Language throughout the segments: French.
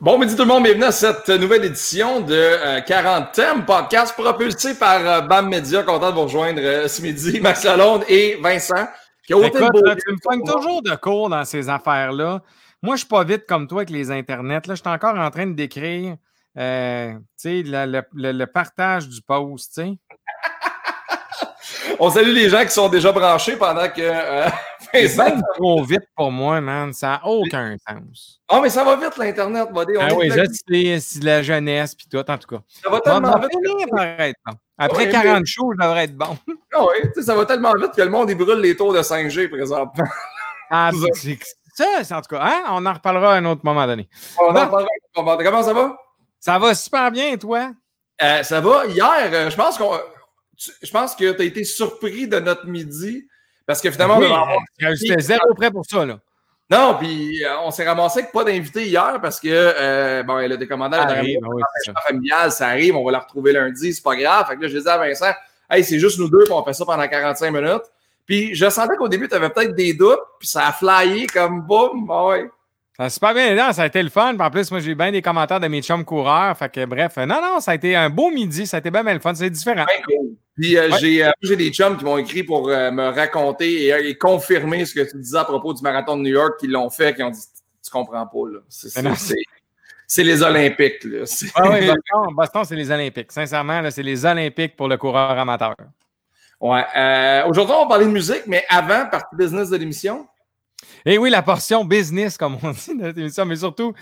Bon midi tout le monde, bienvenue à cette nouvelle édition de euh, 40 thèmes, podcast propulsé par euh, BAM Media. Content de vous rejoindre euh, ce midi, Max Lalonde et Vincent. Qui a Écoute, là, tu me pognes toujours de cours dans ces affaires-là. Moi, je suis pas vite comme toi avec les internets. Là, je suis encore en train de décrire euh, le, le, le, partage du post. sais. On salue les gens qui sont déjà branchés pendant que. Euh, c'est trop vite pour moi, man. Ça n'a aucun sens. Oh, mais ça va vite, l'Internet, buddy. ah oui, c'est la jeunesse puis tout, en tout cas. Ça va tellement vite. Après ouais, 40 mais... shows, je devrais être bon. Ah oui, ça va tellement vite que le monde, il brûle les tours de 5G, présentement. Ah, c'est ça, en tout cas. Hein? On en reparlera à un autre moment donné. On en reparlera à un moment Comment ça va? Ça va super bien, toi? Euh, ça va. Hier, euh, je pense qu'on je pense que tu as été surpris de notre midi parce que finalement, oui, j'étais zéro prêt pour ça. Là. Non, puis euh, on s'est ramassé avec pas d'invité hier parce que, euh, bon, elle a des commandants oui, familial, ça arrive, on va la retrouver lundi, c'est pas grave. Fait que là, je disais à Vincent, hey, c'est juste nous deux, puis on fait ça pendant 45 minutes. Puis je sentais qu'au début, tu avais peut-être des doutes, puis ça a flyé comme boum, ouais. Ça super bien non, ça a été le fun. En plus, moi, j'ai eu bien des commentaires de mes chums coureurs. Fait que bref, non, non, ça a été un beau midi, ça a été bien, bien le fun, c'est différent. Bien cool. Puis euh, ouais. euh, j'ai des chums qui m'ont écrit pour euh, me raconter et, et, confirmer ce que tu disais à propos du marathon de New York, qui l'ont fait, qui ont dit Tu comprends pas, là. C'est les Olympiques, là. Ah oui, Boston, Boston c'est les Olympiques. Sincèrement, c'est les Olympiques pour le coureur amateur. Ouais. Aujourd'hui, on va parler de musique, mais avant, partie business de l'émission. Et oui, la portion business, comme on dit émission, mais surtout,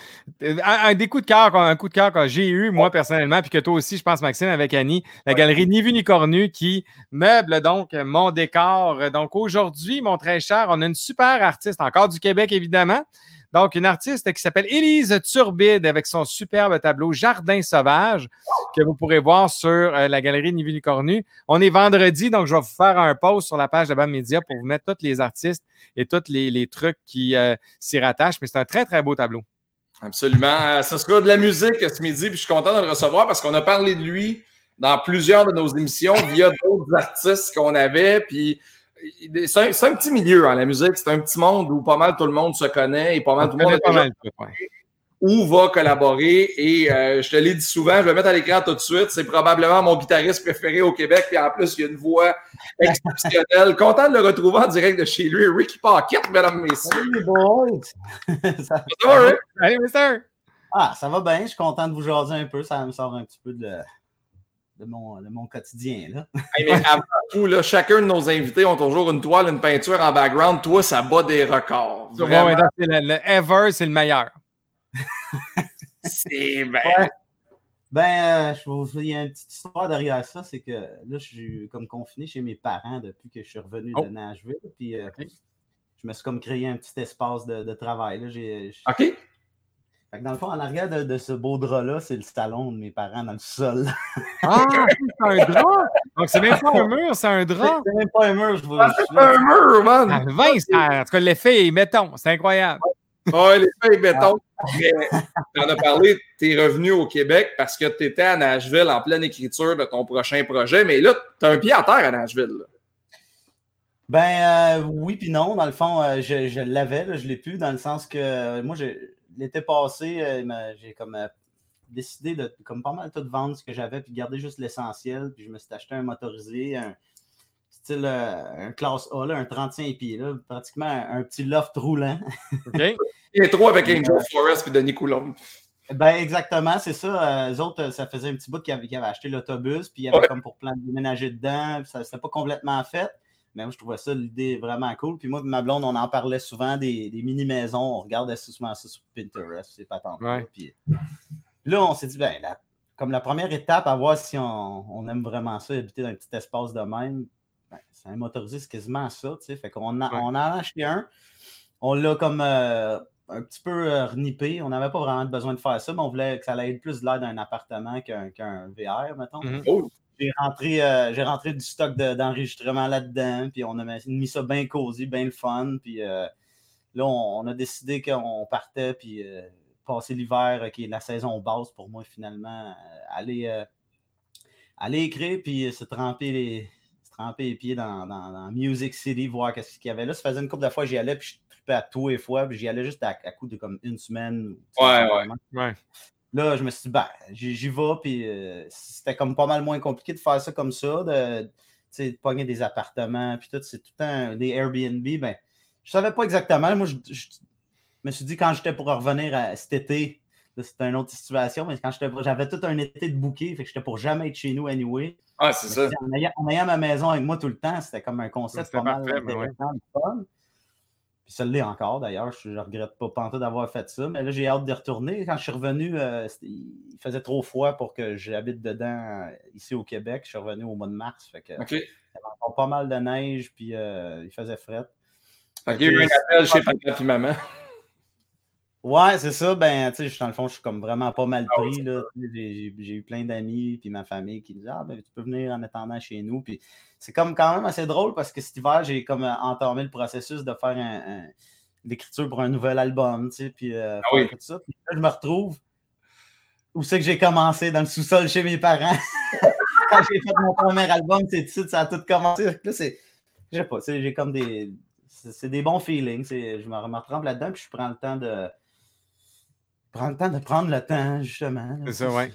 un, un des coups de cœur, un coup de cœur que j'ai eu, moi, personnellement, puis que toi aussi, je pense, Maxime, avec Annie, la galerie Ni Vu Ni Cornu, qui meuble donc mon décor. Donc aujourd'hui, mon très cher, on a une super artiste, encore du Québec, évidemment. Donc, une artiste qui s'appelle Élise Turbide avec son superbe tableau Jardin sauvage que vous pourrez voir sur euh, la galerie Ni Vu Ni Cornu. On est vendredi, donc je vais vous faire un post sur la page de BAM Media pour vous mettre tous les artistes et tous les, trucs qui euh, s'y rattachent. Mais c'est un très, très beau tableau. Absolument. Ça sera de la musique ce midi, puis je suis content de le recevoir parce qu'on a parlé de lui dans plusieurs de nos émissions via d'autres artistes qu'on avait. Puis c'est un, un, petit milieu, hein, la musique. C'est un petit monde où pas mal tout le monde se connaît et pas mal tout le monde pas mal, où va collaborer. Et euh, je te l'ai dit souvent, je vais le mettre à l'écran tout de suite. C'est probablement mon guitariste préféré au Québec. Puis en plus, il a une voix exceptionnelle. Content de le retrouver en direct de chez lui. Ricky Pocket, mesdames, messieurs. Hey, boys! ça, ça va, Rick? Allez, mister! Ah, ça va bien. Je suis content de vous jaser un peu. Ça me sort un petit peu de de mon, de mon quotidien. Là. hey, mais avant tout, là, chacun de nos invités ont toujours une toile, une peinture en background. Toi, ça bat des records. Ouais, le, le, ever, c'est le meilleur. c'est bien. Ouais. Ben, euh, je il y a une petite histoire derrière ça, c'est que là, je suis comme confiné chez mes parents depuis que je suis revenu oh. de Nashville. Puis, euh, okay. je me suis comme créé un petit espace de, de travail. Là. J'ai, OK. Fait que dans le fond, en arrière de, de ce beau drap-là, c'est le salon de mes parents dans le sol. ah, c'est un drap! Donc, c'est même pas un mur, c'est un drap? C'est même pas un mur, je vous ah, C'est pas un mur, man! Ah, Vince, en tout cas, l'effet est béton. C'est incroyable. Oui, l'effet est béton. Mais tu en as parlé, tu es revenu au Québec parce que tu étais à Nashville en pleine écriture de ton prochain projet. Mais là, tu as un pied à terre à Nashville. Là. Ben euh, oui, puis non. Dans le fond, euh, je, je l'avais, je l'ai plus, dans le sens que euh, moi, l'été passé, euh, j'ai comme euh, décidé de comme pas mal tout vendre ce que j'avais puis garder juste l'essentiel. Puis je me suis acheté un motorisé, un style euh, un classe A, là, un 35 pieds, là, pratiquement un, un, petit loft roulant. OK. Et trop avec Angel Forest puis Denis Coulomb. Ben exactement, c'est ça. Eux autres, ça faisait un petit bout qu'ils avaient, qu avaient, acheté l'autobus, puis il y avait ouais. comme pour plein de déménager dedans, ça n'était pas complètement fait. Mais moi, je trouvais ça l'idée vraiment cool. Puis moi, ma blonde, on en parlait souvent des, des mini-maisons. On regardait souvent ça sur Pinterest, c'est pas tant. Ouais. Puis là, on s'est dit, ben, la, comme la première étape à voir si on, on aime vraiment ça, habiter dans un petit espace de même, ben, c'est un motorisé, c'est quasiment ça. Tu sais. Fait qu'on a, ouais. on a acheté un. On l'a comme euh, un petit peu euh, renippé. On n'avait pas vraiment besoin de faire ça, mais on voulait que ça allait être plus l'air d'un appartement qu'un qu VR, mettons. Mhm. Mm -hmm. oh j'ai rentré, euh, j'ai rentré du stock d'enregistrement de, là-dedans, puis on a mis ça bien cosy, bien le fun, puis euh, là, on, on, a décidé qu'on partait, puis euh, passer l'hiver, qui est la saison basse pour moi, finalement, aller, aller écrire, puis se tremper les, se tremper les pieds dans, dans, dans Music City, voir qu'est-ce qu'il y avait là. Ça faisait une couple de fois que j'y allais, puis je à tous les fois, puis j'y allais juste à, coup de comme une semaine. Ouais, ouais. Là, je me suis dit, ben, j'y vais, puis euh, c'était comme pas mal moins compliqué de faire ça comme ça, de, de pogner des appartements, puis tout, c'est tout le temps des Airbnb. Ben, je savais pas exactement. Moi, je, me suis dit, quand j'étais pour revenir à, cet été, c'était une autre situation, mais quand j'avais tout un été de bouquet, fait que j'étais pour jamais être chez nous anyway. Ah, c'est ça. En ayant, ma maison avec moi tout le temps, c'était comme un concept pas mal fun. Puis ça l'est encore d'ailleurs. Je ne regrette pas pantoute d'avoir fait ça. Mais là, j'ai hâte de retourner. Quand je suis revenu, euh, il faisait trop froid pour que j'habite dedans euh, ici au Québec. Je suis revenu au mois de mars. Fait que, Il y avait encore pas mal de neige, puis euh, il faisait fret. Fait il y a eu un appel chez papa et maman. Ouais, c'est ça. Ben, tu sais, dans le fond, je suis comme vraiment pas mal ah pris. J'ai eu plein d'amis puis ma famille qui disaient Ah, ben, tu peux venir en attendant chez nous. Puis c'est comme quand même assez drôle parce que cet hiver, j'ai comme euh, entamé le processus de faire un, l'écriture pour un nouvel album, tu sais, puis euh, ah tout ça. Puis là, je me retrouve où c'est que j'ai commencé? Dans le sous-sol chez mes parents. quand j'ai fait mon premier album, c'est tout ça a tout commencé. Là, c'est, je sais pas, j'ai comme des, c'est des bons feelings. Je me retrempe là-dedans, puis je prends le temps de prends le temps de prendre le temps, justement. C'est ça, ouais.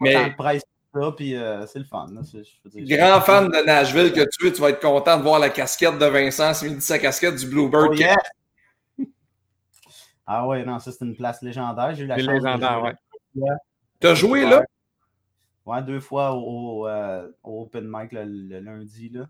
Mais... ça, puis euh, c'est le fun. grand fan de Nashville que tu es, tu vas être content de voir la casquette de Vincent. C'est dit sa casquette du Bluebird. Oh, ah ouais, non, ça c'est une place légendaire. J'ai eu la chance légendaire, ouais. Tu as joué là? Ouais, deux fois au, euh, Open Mic le, lundi. Là.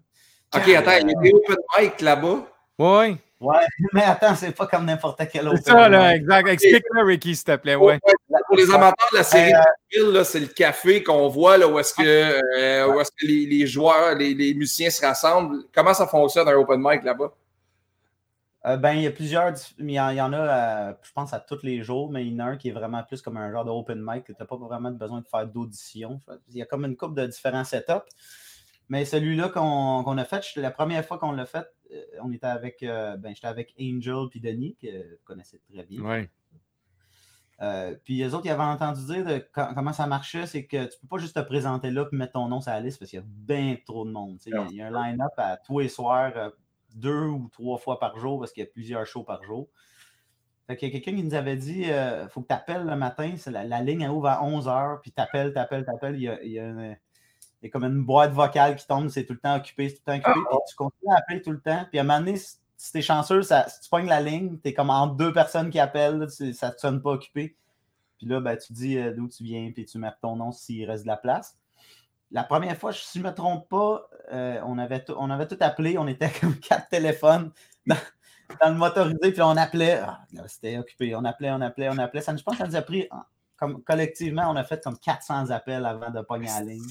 Ok, attends, il y a des Open Mic là-bas? Oui. Ouais, mais attends, c'est pas comme n'importe quel autre. C'est ça, là, exact. Explique-le, Ricky, s'il te plaît. Ouais. Pour les amateurs de la série euh, c'est le café qu'on voit là, où est-ce que, euh, est que les, les, joueurs, les, les, musiciens se rassemblent. Comment ça fonctionne un open mic là-bas? Euh, ben, il y a plusieurs. Il y en, a, je pense, à tous les jours, mais il y en a un qui est vraiment plus comme un genre de open mic tu n'as pas vraiment besoin de faire d'audition. Il y a comme une couple de différents setups. Mais celui-là qu'on a fait, la première fois qu'on l'a fait, euh, on était avec, euh, ben, j'étais avec Angel puis Denis, que vous connaissez très bien. Ouais. Euh, puis les autres, ils avaient entendu dire de, comment ça marchait, c'est que tu peux pas juste te présenter là et mettre ton nom sur la liste parce qu'il y a bien trop de monde. Il y, a un line-up à tous les soirs, deux ou trois fois par jour parce qu'il y a plusieurs shows par jour. Fait qu'il y a quelqu'un qui nous avait dit il faut que tu appelles le matin, la, la, ligne ouvre à 11h, puis tu appelles, tu appelles, tu appelles. Il y a, il y a il y a comme une boîte vocale qui tombe, c'est tout le temps occupé, c'est tout le temps occupé, puis tu continues à appeler tout le temps. Puis à un moment donné, si, tu es chanceux, si tu pognes la ligne, tu es comme entre deux personnes qui appellent, ça ne sonne pas occupé. Puis là, ben, tu dis euh, d'où tu viens, puis tu mets ton nom s'il reste de la place. La première fois, si je ne me trompe pas, euh, on, avait on avait tout appelé, on était comme quatre téléphones dans, le motorisé, puis on appelait. Ah, c'était occupé. On appelait, on appelait, on appelait. Ça, je pense que ça nous a pris, comme, collectivement, on a fait comme 400 appels avant de pogner la ligne.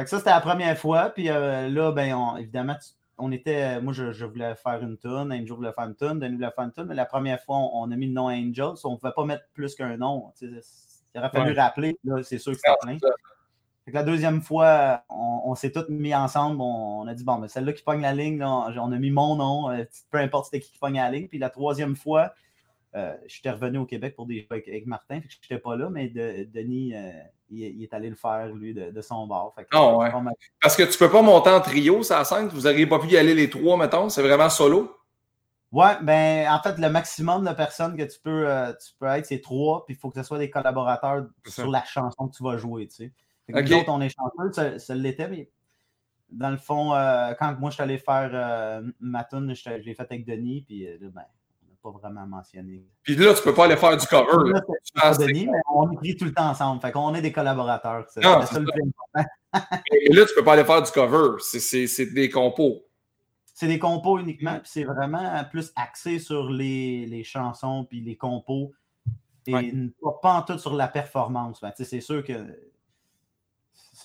Fait que ça, c'était la première fois. Puis euh, là, ben, évidemment, on était. Moi, je, voulais faire une tune. Angel voulait faire une tune. Denis voulait faire une tune. Mais la première fois, on, a mis le nom Angel. on ne pouvait pas mettre plus qu'un nom. Il aurait fallu rappeler. Là, c'est sûr que c'était plein. Fait que la deuxième fois, on, s'est tous mis ensemble. On, a dit, bon, mais celle-là qui pogne la ligne, on a mis mon nom. Euh, peu importe c'était qui qui pogne la ligne. Puis la troisième fois, euh, j'étais revenu au Québec pour des avec, avec Martin, je n'étais pas là, mais Denis, euh, il, est allé le faire, lui, de, son bord. Ah ouais. Parce que tu peux pas monter en trio, ça scène, vous n'auriez pas pu y aller les trois, mettons, c'est vraiment solo? Ouais, ben en fait, le maximum de personnes que tu peux, euh, tu peux être, c'est trois, puis il faut que ce soit des collaborateurs sur la chanson que tu vas jouer, tu sais. Nous autres, on est chanceux, ça, l'était, mais dans le fond, quand moi je suis allé faire ma tune, je, l'ai fait avec Denis, puis ben, pas vraiment mentionné. Puis là, tu peux pas aller faire du cover. Là, Denis, mais on écrit tout le temps ensemble. Fait qu'on est des collaborateurs. C'est ça le plus important. Et là, tu peux pas aller faire du cover. C'est des compos. C'est des compos uniquement. Puis c'est vraiment plus axé sur les, les chansons puis les compos. Et pas, en tout sur la performance. Ben, c'est sûr que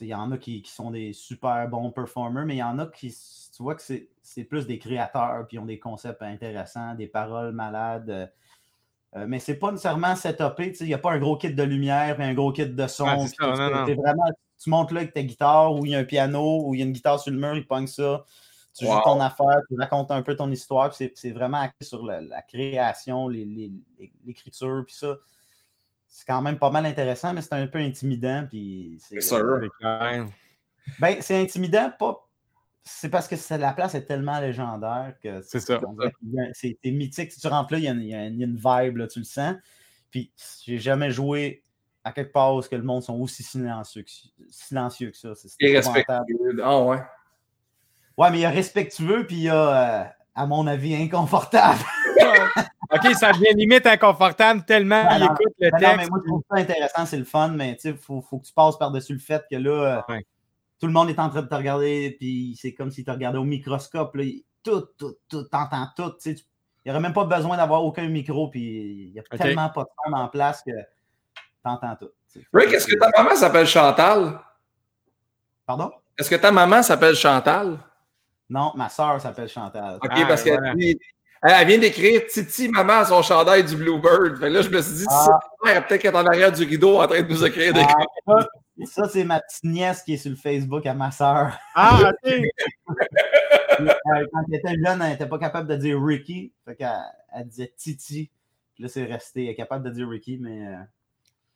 il y en a qui, qui, sont des super bons performers, mais il y en a qui, tu vois que c'est plus des créateurs, puis ont des concepts intéressants, des paroles malades. Euh, euh, mais c'est pas nécessairement setupé, il n'y a pas un gros kit de lumière, mais un gros kit de son. vraiment, tu montes là avec ta guitare, ou il y a un piano, ou il y a une guitare sur le mur, il pogne ça. Tu joues ton affaire, tu racontes un peu ton histoire, c'est vraiment axé sur la, création, l'écriture, puis ça c'est quand même pas mal intéressant, mais c'est un peu intimidant. Puis c'est sûr. Ben, c'est intimidant, pas. c'est parce que la place est tellement légendaire que c'est ça. C'est mythique. Si tu rentres là, il y, a, une vibe, là, tu le sens. Puis j'ai jamais joué à quelque part où que le monde sont aussi silencieux que, silencieux que ça. C'est respectueux. Ah ouais. Ouais, mais il y a respectueux, puis il y a, euh, à mon avis, inconfortable. OK, ça devient limite inconfortable tellement ben il écoute le texte. Non, mais moi, je trouve ça intéressant, c'est le fun, mais il faut, faut, que tu passes par-dessus le fait que là, tout le monde est en train de te regarder, puis c'est comme si tu regardais au microscope. Là, tout, tout, tout, t'entends tout. Il n'y aurait même pas besoin d'avoir aucun micro, puis il n'y a tellement pas de son en place que t'entends tout. Rick, est-ce que ta maman s'appelle Chantal? Pardon? Est-ce que ta maman s'appelle Chantal? Non, ma soeur s'appelle Chantal. OK, parce qu'elle elle vient d'écrire Titi, maman, son chandail du Bluebird. Fait là, je me suis dit, ah. peut-être qu'elle est en arrière du rideau en train de nous écrire des ah, Ça, c'est ma petite nièce qui est sur le Facebook à ma soeur. Ah, OK. Quand elle était jeune, elle n'était pas capable de dire Ricky. Fait qu'elle elle disait Titi. là, c'est resté. Elle est capable de dire Ricky, mais.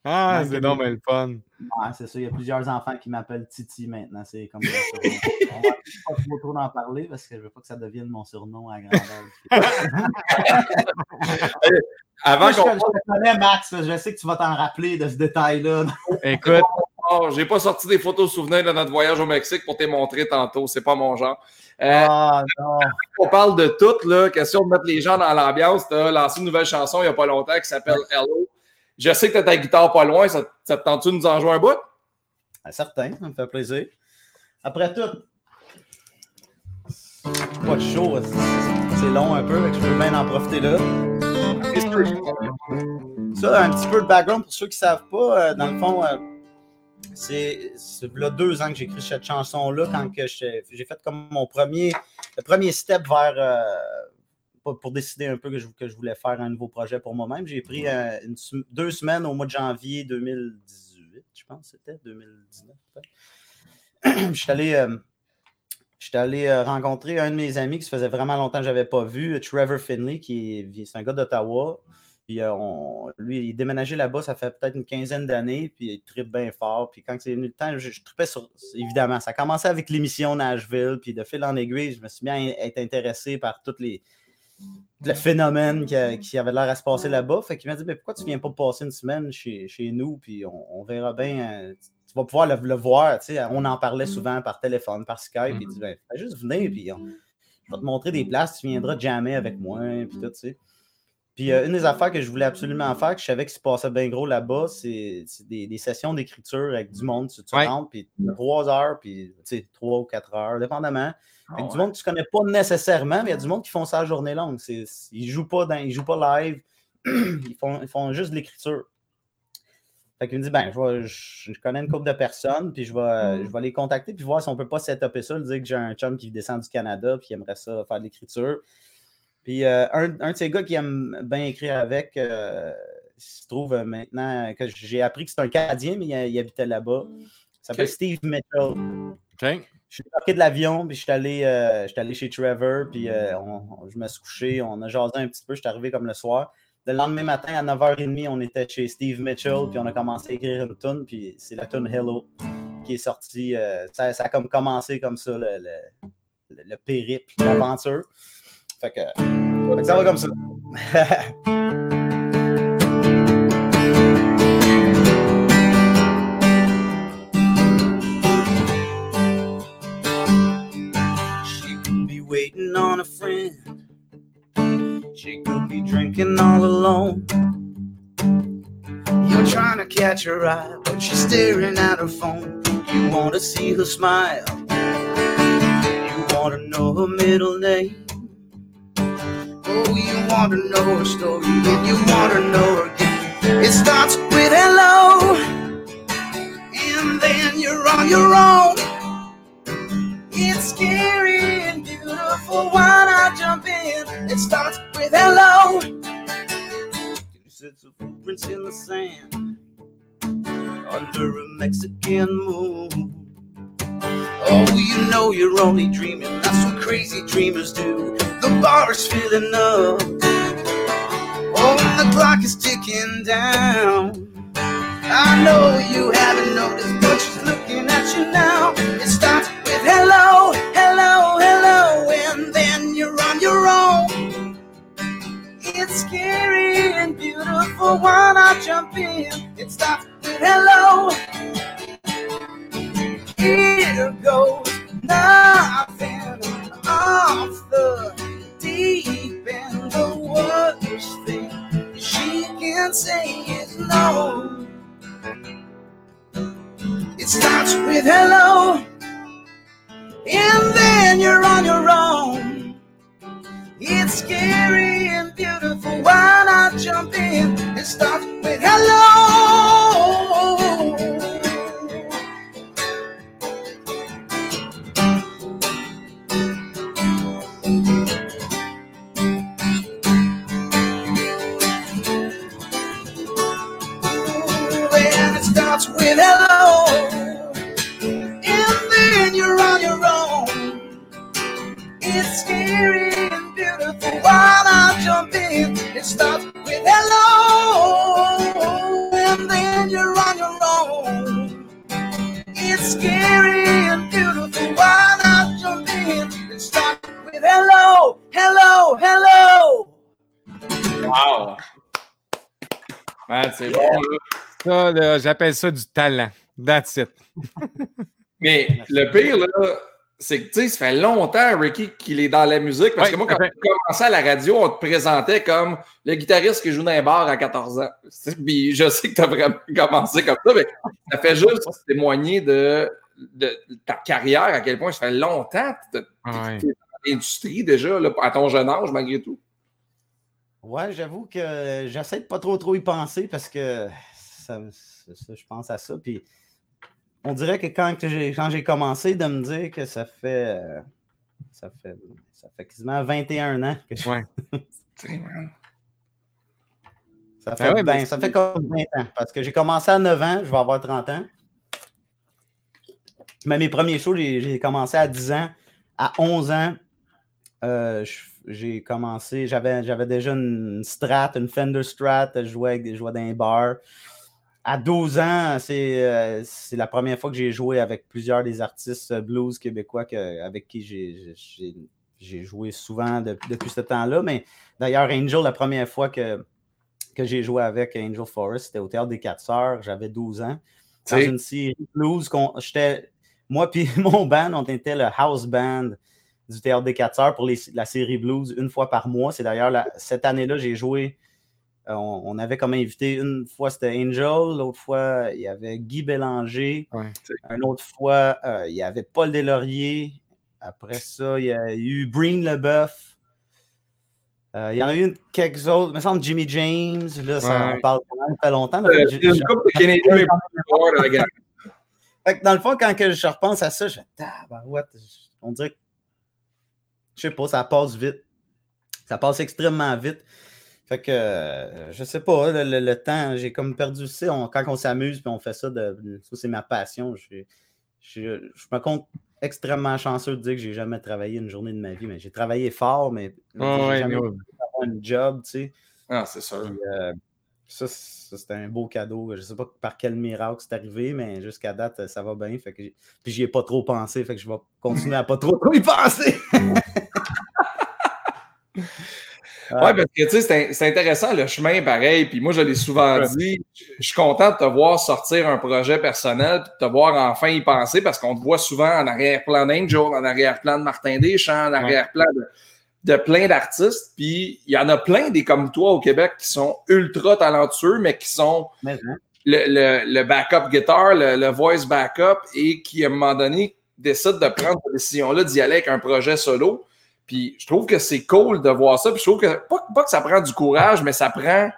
Ah, c'est mais le fun. Ouais, c'est ça. Il y a plusieurs enfants qui m'appellent Titi maintenant. C'est comme ça. On va pas trop d'en parler parce que je veux pas que ça devienne mon surnom à grandeur. Avant qu'on. Je, je connais Max, je sais que tu vas t'en rappeler de ce détail-là. Écoute. Oh, j'ai pas sorti des photos souvenirs de notre voyage au Mexique pour te montrer tantôt. C'est pas mon genre. Euh, ah, non. On parle de tout, là. Question de mettre les gens dans l'ambiance. Tu as lancé une nouvelle chanson il n'y a pas longtemps qui s'appelle Hello. Je sais que tu as ta guitare pas loin. Ça, te tente-tu de nous en jouer un bout? Ah, certain, ça me fait plaisir. Après tout, pas de chaud, c'est long un peu, je peux bien en profiter là. Ça, un petit peu de background pour ceux qui ne savent pas, euh, dans le fond, euh, c'est deux ans que j'ai écrit cette chanson-là, quand j'ai fait comme mon premier, le premier step vers, euh, pour décider un peu que je, que je, voulais faire un nouveau projet pour moi-même. J'ai pris euh, deux semaines au mois de janvier 2018, je pense c'était, 2019 je suis allé, euh, allé euh, rencontrer un de mes amis qui se faisait vraiment longtemps que je n'avais pas vu, Trevor Finley, qui est, un gars d'Ottawa. Puis lui, il déménageait là-bas, ça fait peut-être une quinzaine d'années, puis il tripe bien fort. Puis quand c'est venu le temps, je, je tripais sur. Évidemment, ça a commencé avec l'émission Nashville, puis de fil en aiguille, je me suis bien être intéressé par toutes les, le phénomène qui, avait l'air à se passer là-bas. Fait qu'il m'a dit mais Pourquoi tu viens pas passer une semaine chez, chez nous, puis on, verra bien. Euh, tu vas pouvoir le, voir. On en parlait souvent par téléphone, par Skype. Puis il dit ben, juste venir, puis je vais te montrer des places, tu viendras jamais avec moi, puis tout, tu Puis euh, une des affaires que je voulais absolument faire, que je savais qu'il se passait bien gros là-bas, c'est des, sessions d'écriture avec du monde. Tu, tu rentres, puis trois heures, puis trois ou quatre heures, dépendamment. Ah du monde que tu connais pas nécessairement, mais il y a du monde qui font ça à journée longue. Ils jouent pas dans, ils jouent pas live, ils font, ils font juste de l'écriture. Fait qu'il me dit, ben, je, je, connais une couple de personnes, puis je vais, mm. je vais les contacter, puis voir si on peut pas setuper ça, dire que j'ai un chum qui descend du Canada, puis qui aimerait ça faire de l'écriture. Puis euh, un, un, de ces gars qui aime bien écrire avec, euh, il se trouve maintenant, que j'ai appris que c'est un Canadien, mais il, habitait là-bas. Il s'appelle Steve Mitchell. Je suis parti de l'avion, puis je suis allé, euh, allé, chez Trevor, puis euh, je me suis couché, on a jasé un petit peu, je suis arrivé comme le soir. Le lendemain matin, à 9h30, on était chez Steve Mitchell, puis on a commencé à écrire une tune, puis c'est la tune Hello qui est sortie. Euh, ça, a comme commencé comme ça, le, le, le périple, l'aventure. Fait que, fait que ça va comme ça. on a friend. She could be drinking all alone. You're trying to catch her eye, but she's staring at her phone. You want to see her smile. You want to know her middle name. Oh, you want to know her story, and you want to know her game. It starts with hello, and then you're on your own. It's scary and beautiful. Why not jump in? It starts with hello. Two sets of footprints in the sand under a Mexican moon. Oh, you know you're only dreaming. That's what crazy dreamers do. The bar is filling up. Oh, the clock is ticking down. I know you haven't noticed, but she's looking at you now. It starts with hello, hello, hello, and then you're on your own. It's scary and beautiful. Why not jump in? It starts with hello. Here goes nothing off the deep end. The worst thing she can say is no. It starts with hello, and then you're on your own. It's scary and beautiful. Why not jump in? It starts with hello. It starts with hello, là, j'appelle ça du talent. That's it. Mais le pire, là, c'est que, tu sais, ça fait longtemps, Ricky, qu'il est dans la musique. Parce Ouais, que moi, quand j'ai commencé à la radio, on te présentait comme le guitariste qui joue dans un bar à 14 ans. Puis je sais que tu as vraiment commencé comme ça, mais ça fait juste témoigner de, de ta carrière, à quel point ça fait longtemps que tu Ouais. es dans l'industrie déjà, là, à ton jeune âge, malgré tout. Ouais, j'avoue que j'essaie de pas trop trop y penser parce que ça, ça, je pense à ça. Puis on dirait que quand que j'ai quand j'ai commencé de me dire que ça fait euh, ça fait ça fait quasiment 21 ans que je- Ouais. Ça fait Ah ouais, ben, mais ça fait comme 20 ans parce que j'ai commencé à 9 ans, je vais avoir 30 ans. Mais mes premiers shows, j'ai j'ai commencé à 10 ans. À 11 ans, euh, j'ai commencé, j'avais j'avais déjà une Strat, une Fender Strat, je jouais, avec je jouais dans un bar. À 12 ans, c'est euh, c'est la première fois que j'ai joué avec plusieurs des artistes blues québécois que- avec qui j'ai- joué souvent de- depuis ce temps-là. Mais d'ailleurs, Angel, la première fois que, que j'ai joué avec Angel Forest, c'était au Théâtre des Quatre Sœurs, j'avais 12 ans. Dans une série blues, moi puis mon band, on était le house band du Théâtre des Quatre Sœurs pour les- la série blues une fois par mois. C'est d'ailleurs cette année-là, j'ai joué. Euh, on, on avait comme invité une fois c'était Angel, l'autre fois il y avait Guy Bélanger, Ouais. une autre fois euh, il y avait Paul Deslauriers. Après ça, il y a eu Breen Leboeuf. Euh, il y en a eu une- quelques autres. Il me semble Jimmy James. Là, ça Ouais. en parle quand même longtemps. euh, pas de dans la gang. fait que dans le fond, quand que je repense à ça, je je- On dirait que. Je sais pas, ça passe vite. Ça passe extrêmement vite. Fait que euh, je sais pas, le, le- le temps, j'ai comme perdu ça. On- quand on s'amuse puis on fait ça, de, ça c'est ma passion. Je, je, je me compte extrêmement chanceux de dire que j'ai jamais travaillé une journée de ma vie. Mais j'ai travaillé fort, mais j'ai ouais, jamais un job, tu sais. Ah, c'est sûr. Puis, euh, ça, c'était un beau cadeau. Je sais pas par quel miracle c'est arrivé, mais jusqu'à date, ça va bien. Fait que puis j'y ai pas trop pensé. Fait que je vais continuer à pas trop, trop y penser. Ouais, parce que tu sais, c'est in- c'est intéressant le chemin pareil. Puis moi, je l'ai souvent dit, je suis content de te voir sortir un projet personnel, puis de te voir enfin y penser, parce qu'on te voit souvent en arrière-plan d'Angel, en arrière-plan de Martin Deschamps, en arrière-plan de, de plein d'artistes. Puis il y en a plein des comme toi au Québec qui sont ultra talentueux, mais qui sont Mais, hein, le, le- le backup guitar, le, le voice backup, et qui, à un moment donné, décide de prendre cette décision-là d'y aller avec un projet solo. Puis je trouve que c'est cool de voir ça. Puis je trouve que, pas, que ça prend du courage, mais ça prend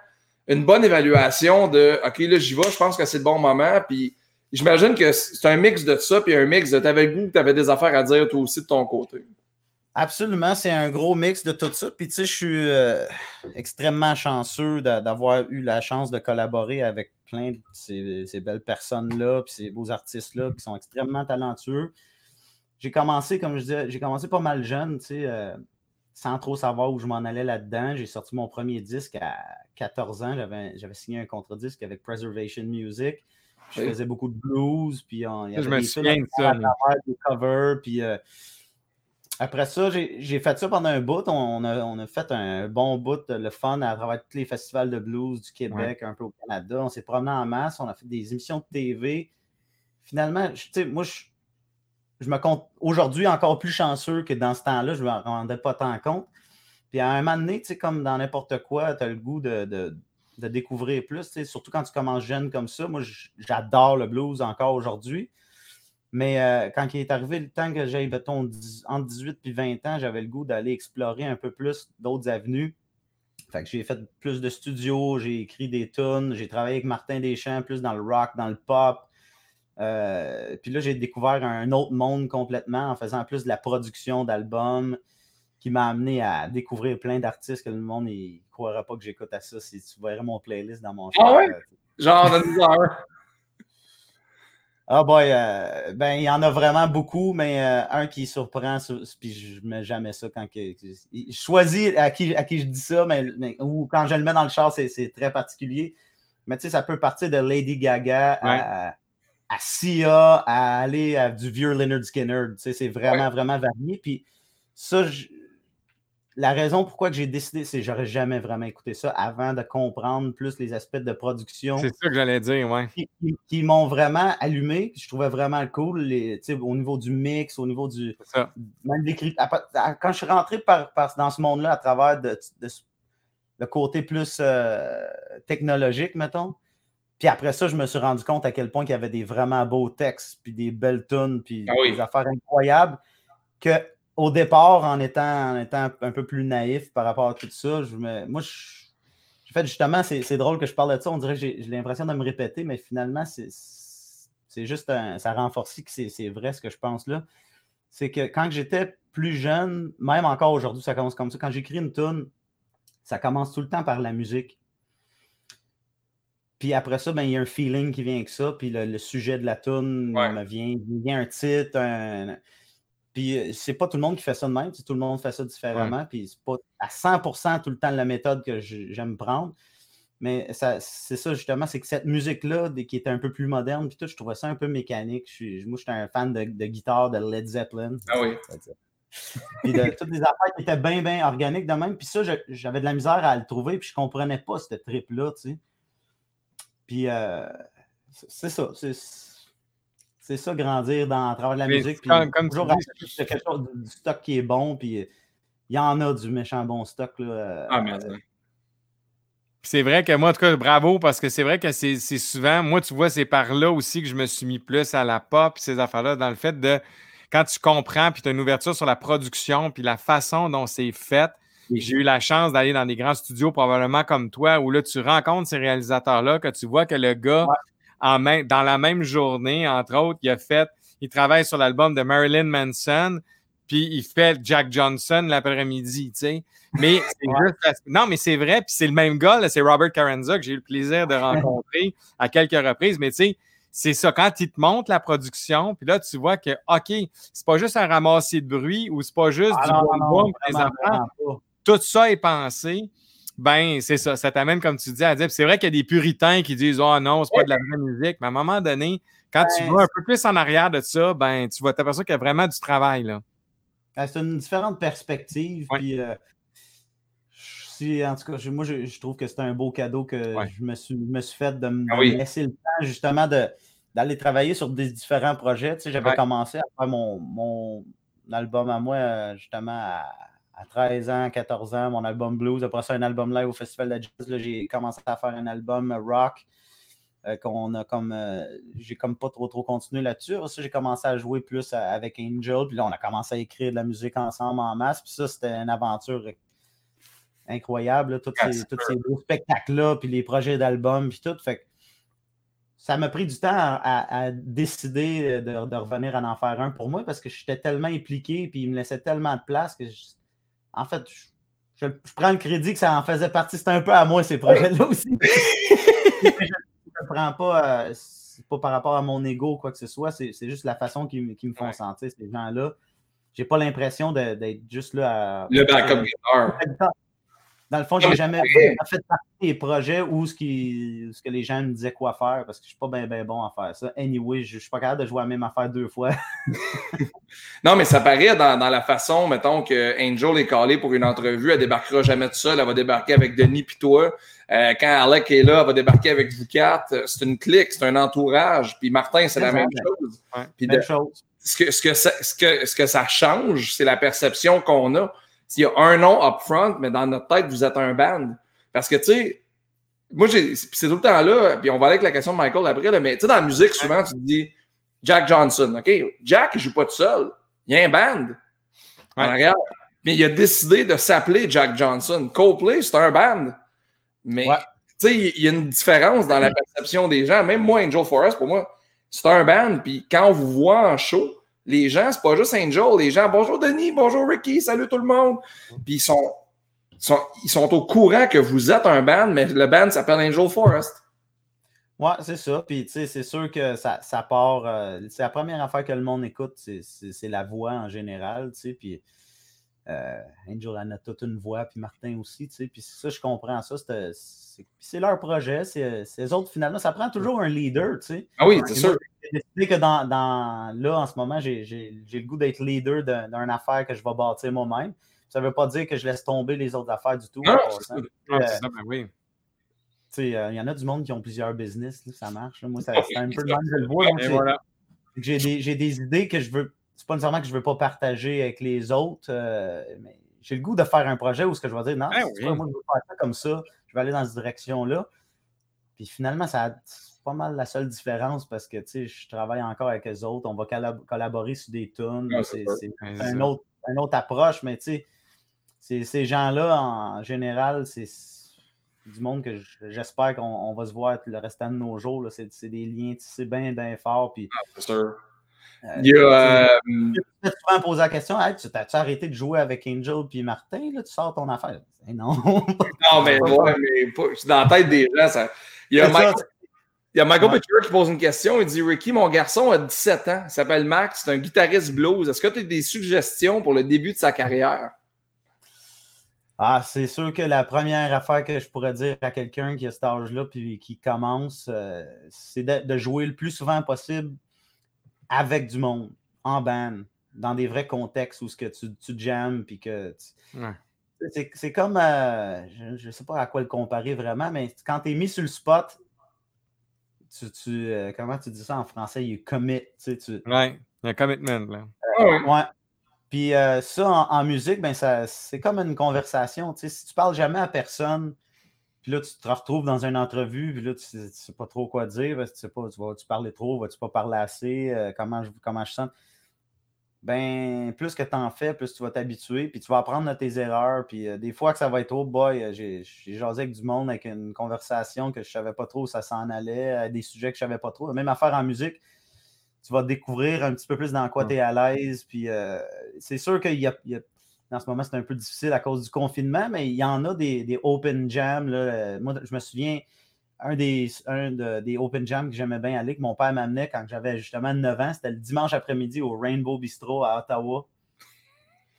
une bonne évaluation de OK, là, j'y vais, je pense que c'est le bon moment. Puis j'imagine que c'est un mix de ça, puis un mix de t'avais goût, t'avais des affaires à dire toi aussi de ton côté. Absolument, c'est un gros mix de tout ça. Puis tu sais, je suis euh, extrêmement chanceux d'a- d'avoir eu la chance de collaborer avec plein de ces, ces belles personnes-là, puis ces beaux artistes-là qui sont extrêmement talentueux. J'ai commencé, comme je disais, j'ai commencé pas mal jeune, tu sais, euh, sans trop savoir où je m'en allais là-dedans. J'ai sorti mon premier disque à 14 ans. J'avais j'avais signé un contre-disque avec Preservation Music. Je Oui. faisais beaucoup de blues, puis on, il y Je avait me des souviens de ça, des covers, puis euh, après ça, j'ai fait ça pendant un bout. On a, on a, fait un bon bout, le fun à travers tous les festivals de blues du Québec, un peu au Canada. On s'est promené en masse, on a fait des émissions de TV. Finalement, tu sais, moi, je, je me compte aujourd'hui encore plus chanceux que dans ce temps-là, je ne me rendais pas tant compte. Puis à un moment donné, tu sais, comme dans n'importe quoi, tu as le goût de, de, découvrir plus, surtout quand tu commences jeune comme ça. Moi, j'adore le blues encore aujourd'hui. Mais euh, quand il est arrivé le temps que j'avais, mettons, entre 18 et 20 ans, j'avais le goût d'aller explorer un peu plus d'autres avenues. Fait que j'ai fait plus de studios, j'ai écrit des tunes, j'ai travaillé avec Martin Deschamps plus dans le rock, dans le pop. Euh, puis là, j'ai découvert un autre monde complètement en faisant plus de la production d'albums qui m'a amené à découvrir plein d'artistes que le monde ne croira pas que j'écoute à ça si tu verrais mon playlist dans mon Ah ouais? Genre, de Ah boy, euh, ben il y en a vraiment beaucoup, mais euh, un qui surprend, puis je ne mets jamais ça quand que, je choisis à qui, à qui je dis ça, mais, ou quand je le mets dans le char, c'est très particulier. Mais tu sais, ça peut partir de Lady Gaga à, à, Sia, à aller à du vieux Leonard Skinner. Tu sais, c'est vraiment, vraiment varié. Puis ça, je, la raison pourquoi j'ai décidé, c'est que j'aurais jamais vraiment écouté ça avant de comprendre plus les aspects de production. C'est ça que j'allais dire, ouais. Qui, m'ont vraiment allumé. Je trouvais vraiment cool les, au niveau du mix, au niveau du. Même Quand je suis rentré par, dans ce monde-là à travers de, le côté plus euh, technologique, mettons. Puis après ça, je me suis rendu compte à quel point il y avait des vraiment beaux textes, puis des belles tunes, puis ah des affaires incroyables que au départ, en étant, en étant un peu plus naïf par rapport à tout ça, je me, moi, je, fait justement, c'est drôle que je parle de ça. On dirait que j'ai l'impression de me répéter, mais finalement, c'est juste un, ça renforce que c'est vrai ce que je pense là. C'est que quand j'étais plus jeune, même encore aujourd'hui, ça commence comme ça. Quand j'écris une tune, ça commence tout le temps par la musique. Puis après ça, ben, il y a un feeling qui vient avec ça. Puis le, sujet de la tune me vient, il vient un titre, un, puis euh, c'est pas tout le monde qui fait ça de même, tout le monde fait ça différemment. Puis c'est pas à 100% tout le temps la méthode que j'aime prendre. Mais c'est ça justement, c'est que cette musique-là, qui était un peu plus moderne, puis tout, je trouvais ça un peu mécanique. Je moi, j'étais un fan de, guitare de Led Zeppelin. Ah oui. Puis de toutes les affaires qui étaient bien, bien organiques de même. Puis ça, j'avais de la misère à le trouver, puis je comprenais pas cette trip-là, tu sais. Puis euh, c'est ça. C'est ça, grandir dans, à travers de la musique. Puis comme, toujours quelque chose du stock qui est bon, puis il y en a du méchant bon stock. Là, euh, ah, merde. C'est vrai que moi, en tout cas, bravo, parce que c'est vrai que c'est souvent, moi, tu vois, c'est par là aussi que je me suis mis plus à la pop, ces affaires-là, dans le fait de, quand tu comprends, puis tu as une ouverture sur la production, puis la façon dont c'est fait, j'ai eu la chance d'aller dans des grands studios, probablement comme toi, où là, tu rencontres ces réalisateurs-là, que tu vois que le gars, dans la même journée, entre autres, il a fait, il travaille sur l'album de Marilyn Manson, puis il fait Jack Johnson l'après-midi, tu sais. Mais c'est juste, non, mais c'est vrai, puis c'est le même gars, c'est Robert Carenza que j'ai eu le plaisir de rencontrer à quelques reprises, mais tu sais, c'est ça, quand il te montre la production, puis là, tu vois que, OK, c'est pas juste un ramassis de bruit ou c'est pas juste ah du boom des enfants. Tout ça est pensé ben, c'est ça. Ça t'amène, comme tu dis, à dire. C'est vrai qu'il y a des puritains qui disent Oh non, c'est pas de la vraie musique. Mais à un moment donné, quand tu vas un peu plus en arrière de ça, ben, tu vas t'apercevoir qu'il y a vraiment du travail. là. Ben, c'est une différente perspective. Puis, euh, en tout cas, moi, je, trouve que c'est un beau cadeau que je, me suis, me suis fait de, me ah laisser le temps, justement, d'aller travailler sur des différents projets. Tu sais, j'avais commencé à faire mon, mon album à moi, justement, à à 13 ans, 14 ans, mon album blues. Après ça, un album live au Festival de Jazz. J'ai commencé à faire un album rock. Euh, qu'on a comme euh, j'ai comme pas trop trop continué là-dessus. Ça, j'ai commencé à jouer plus avec Angel. Puis là, on a commencé à écrire de la musique ensemble en masse. Puis ça, c'était une aventure incroyable. tous ces, beaux spectacles-là, puis les projets d'albums, puis tout. Fait ça m'a pris du temps à, décider de, revenir à en faire un pour moi parce que j'étais tellement impliqué, puis il me laissait tellement de place que je, en fait, je, prends le crédit que ça en faisait partie. C'est un peu à moi, ces projets-là aussi. je ne prends pas, euh, pas par rapport à mon ego ou quoi que ce soit, c'est juste la façon qu'ils me font sentir, ces gens-là. J'ai pas l'impression d'être juste là à. Le backup guitar. Dans le fond, j'ai jamais fait partie des projets où ce, qui, ce que les gens me disaient quoi faire parce que je suis pas bien ben bon à faire ça. Anyway, je, ne suis pas capable de jouer à la même affaire deux fois. non, mais ça paraît dans, la façon, mettons, que Angel est calée pour une entrevue, elle débarquera jamais toute seule, elle va débarquer avec Denis puis toi. Euh, quand Alec est là, elle va débarquer avec vous quatre. C'est une clique, c'est un entourage. Puis Martin, c'est la même chose. même chose. Ce que, ce, que ça, ce, que, ce que ça change, c'est la perception qu'on a. S'il y a un nom up front, mais dans notre tête, vous êtes un band. Parce que, tu sais, moi, c'est tout le temps là, puis on va aller avec la question de Michael après, mais tu sais, dans la musique, souvent, tu te dis Jack Johnson. OK, Jack, il joue pas tout seul. Il y a un band arrière. Mais il a décidé de s'appeler Jack Johnson. Coldplay, c'est un band. Mais, tu sais, il y a une différence dans la perception des gens. Même moi, Angel Forest, pour moi, c'est un band. Puis quand on vous voit en show, les gens, c'est pas juste Angel. Les gens, bonjour Denis, bonjour Ricky, salut tout le monde. Puis ils sont, ils sont au courant que vous êtes un band, mais le band s'appelle Angel Forest. Ouais, c'est ça. Puis, tu sais, c'est sûr que ça, part. Euh, c'est la première affaire que le monde écoute, c'est la voix en général, tu sais. Puis, euh, Angel en a toute une voix, puis Martin aussi, tu sais. Puis, ça, je comprends ça. C'est leur projet. C'est les autres, finalement, ça prend toujours un leader, tu sais. Ah oui, c'est sûr décidé que dans, dans, là, en ce moment, j'ai le goût d'être leader d'une affaire que je vais bâtir moi-même. Ça ne veut pas dire que je laisse tomber les autres affaires du tout. Non, c'est euh, ça, ben oui. Euh, il y en a du monde qui ont plusieurs business, ça marche. Moi, c'est un peu le même je le vois. J'ai des, des, idées que je veux. C'est pas nécessairement que je ne veux pas partager avec les autres, euh, mais j'ai le goût de faire un projet où ce que je vais dire, non, ben moi, je veux faire ça comme ça, je vais aller dans cette direction-là. Puis finalement, ça a pas mal la seule différence parce que je travaille encore avec eux autres. On va collaborer sur des tunes. c'est une autre, autre approche, mais ces gens-là, en général, c'est du monde que j'espère qu'on va se voir le restant de nos jours. C'est des liens c'est bien, bien forts. Puis, ah, c'est sûr. Euh, Il y a, euh... souvent posé la question tu as-tu arrêté de jouer avec Angel puis Martin là, Tu sors ton affaire? Eh Non. non, mais, ouais, mais dans la tête des gens, ça. Il y a il y a Michael ouais. qui pose une question. Il dit Ricky, mon garçon a 17 ans. Il s'appelle Max. C'est un guitariste blues. Est-ce que tu as des suggestions pour le début de sa carrière? Ah, c'est sûr que la première affaire que je pourrais dire à quelqu'un qui a cet âge-là puis qui commence, euh, c'est de, jouer le plus souvent possible avec du monde, en band, dans des vrais contextes où ce que tu, tu jammes puis que. C'est comme, euh, je ne sais pas à quoi le comparer vraiment, mais quand tu es mis sur le spot, tu, euh, comment tu dis ça en français? You commit. Tu sais, tu... Ouais, un commitment. Là. Euh, ouais. Puis euh, ça, en, musique, ben, c'est comme une conversation. Tu sais, si tu parles jamais à personne, puis là, tu te retrouves dans une entrevue, puis là, tu ne sais pas trop quoi dire, tu sais pas, tu vas-tu parler trop, vas-tu pas parler assez, comment, je, comment je sens? Ben, plus que tu en fais, plus tu vas t'habituer, puis tu vas apprendre de tes erreurs. Puis euh, des fois que ça va être trop, boy, euh, j'ai jasé avec du monde avec une conversation que je ne savais pas trop où ça s'en allait, des sujets que je ne savais pas trop. Même affaire en musique, tu vas découvrir un petit peu plus dans quoi tu es à l'aise. Puis euh, c'est sûr qu'il y, a, en ce moment, c'est un peu difficile à cause du confinement, mais il y en a des, open jams. Moi, je me souviens, un des, des Open Jam que j'aimais bien aller, que mon père m'amenait quand j'avais justement 9 ans, c'était le dimanche après-midi au Rainbow Bistro à Ottawa.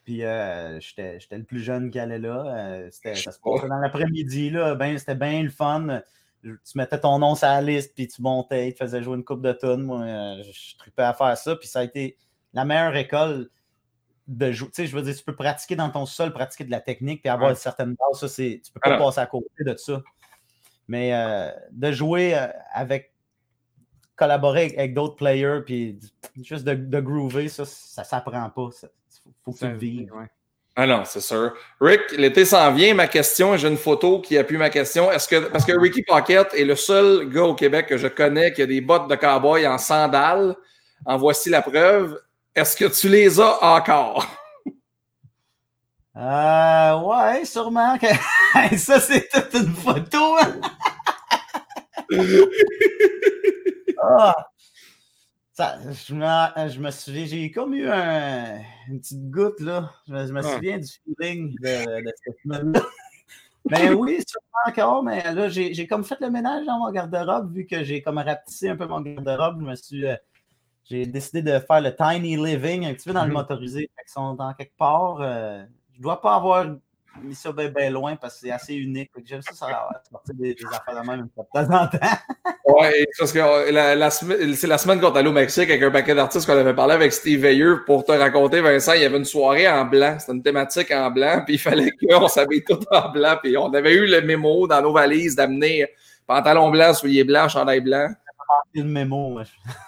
Puis euh, j'étais le plus jeune qui allait là. Euh, ça se passait dans l'après-midi. Ben, c'était bien le fun. Tu mettais ton nom sur la liste, puis tu montais, tu faisais jouer une coupe de tonnes. Moi, euh, je tripais à faire ça. Puis ça a été la meilleure école de jouer. Tu sais, je veux dire, tu peux pratiquer dans ton sol, pratiquer de la technique, puis avoir une certaine base. Ça, tu peux pas passer à côté de ça. Mais euh, de jouer euh, avec, collaborer avec, d'autres players, puis juste de, de groover, ça, ça s'apprend pas. Il faut que tu le vives. Ah non, c'est sûr. Rick, l'été s'en vient. Ma question, j'ai une photo qui appuie ma question. Est-ce que parce que Ricky Pocket est le seul gars au Québec que je connais qui a des bottes de cowboy en sandales. En voici la preuve. Est-ce que tu les as encore? Euh, ouais, sûrement. Que... ça, c'est toute une photo. Hein? ah, ça, je, me, je me souviens, j'ai comme eu un, une petite goutte, là. Je me, souviens du feeling de, de cette semaine-là. Ben oui, sûrement encore, mais là, j'ai comme fait le ménage dans mon garde-robe, vu que j'ai comme rapetissé un peu mon garde-robe. Je me suis. Euh, j'ai décidé de faire le tiny living un petit peu dans le mm-hmm. motorisé. Ils sont dans quelque part. Euh, je dois pas avoir mis ça bien loin parce que c'est assez unique. J'aime ça, ça sortir des, des affaires de même de temps en temps. ouais, parce que euh, la, la, c'est la semaine qu'on est allé au Mexique avec un paquet d'artistes qu'on avait parlé avec Steve Veilleux pour te raconter, Vincent, il y avait une soirée en blanc. C'était une thématique en blanc, puis il fallait qu'on s'habille tout en blanc. Puis on avait eu le mémo dans nos valises d'amener pantalon blanc, souliers blancs, chandail blanc le mémo.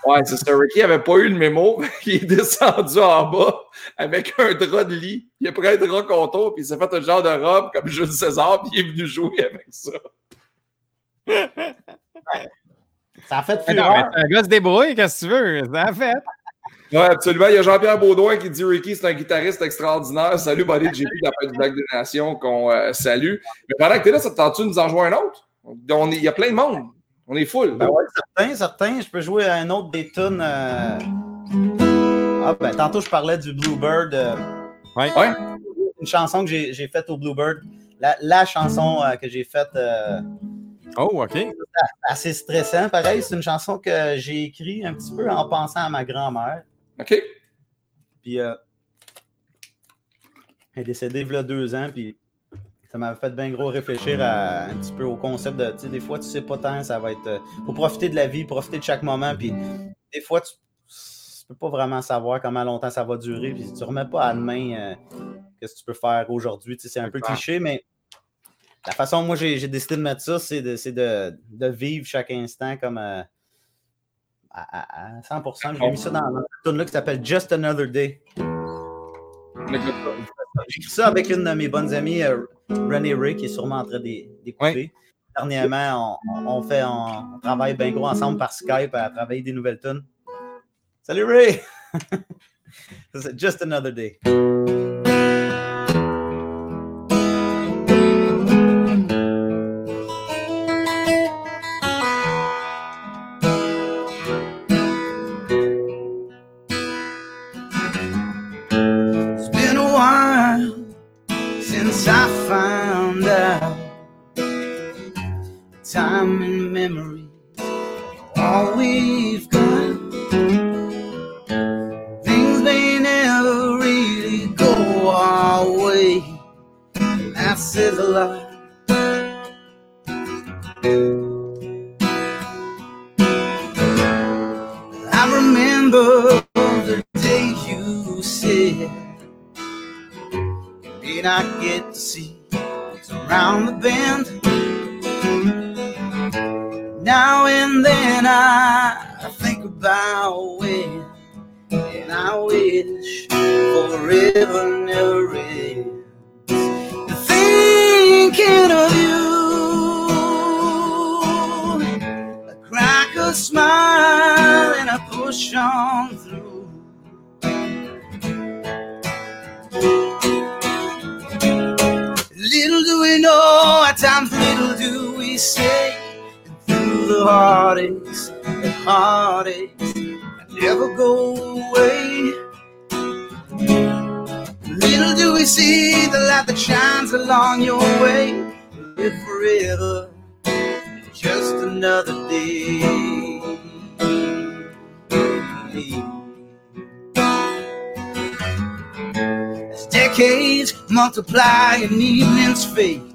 Ouais, c'est ça. Ricky n'avait pas eu le mémo. Il est descendu en bas avec un drap de lit. Il a pris un drap contour, puis il s'est fait un genre de robe comme Jules César, puis il est venu jouer avec ça. Ça a fait fureur. Un gars se débrouille, qu'est-ce que tu veux? Ça a fait. Oui, absolument. Il y a Jean-Pierre Baudouin qui dit Ricky, c'est un guitariste extraordinaire. Salut, Buddy JP de la fin du Black des Nations qu'on euh, salue. Mais pendant que tu es là, ça te tente-tu de nous en jouer un autre? il y a plein de monde. On est full. Ben ouais, certains, certains. Je peux jouer un autre des tunes. Euh... Ah, ben, tantôt, je parlais du Bluebird. Euh... Ouais. ouais. Une chanson que j'ai faite au Bluebird. La, la chanson euh, que j'ai faite. Euh... Oh, OK. Assez stressant, pareil. C'est une chanson que j'ai écrite un petit peu en pensant à ma grand-mère. OK. Puis, euh... elle est décédée il y a deux ans, puis ça m'a fait bien gros réfléchir à, un petit peu au concept de, tu sais, des fois, tu sais pas tant, ça va être. euh, profiter de la vie, profiter de chaque moment, puis des fois, tu, ne peux pas vraiment savoir comment longtemps ça va durer, puis tu remets pas à demain euh, qu'est-ce que tu peux faire aujourd'hui, tu sais, c'est un peu cliché, mais la façon moi j'ai décidé de mettre ça, c'est de, de, de, vivre chaque instant comme euh, à, à, 100%. J'ai mis ça dans, une tune là qui s'appelle Just Another Day. J'ai écrit ça avec une de mes bonnes amies, euh, Renée Ray, qui est sûrement en train d'écouter. Dernièrement, on, fait, on, travaille bien gros ensemble par Skype à travailler des nouvelles tunes. Salut Ray! Just another day. heartaches and heartaches that never go away. Little do we see the light that shines along your way. Live forever, just another day. As decades multiply and evenings fade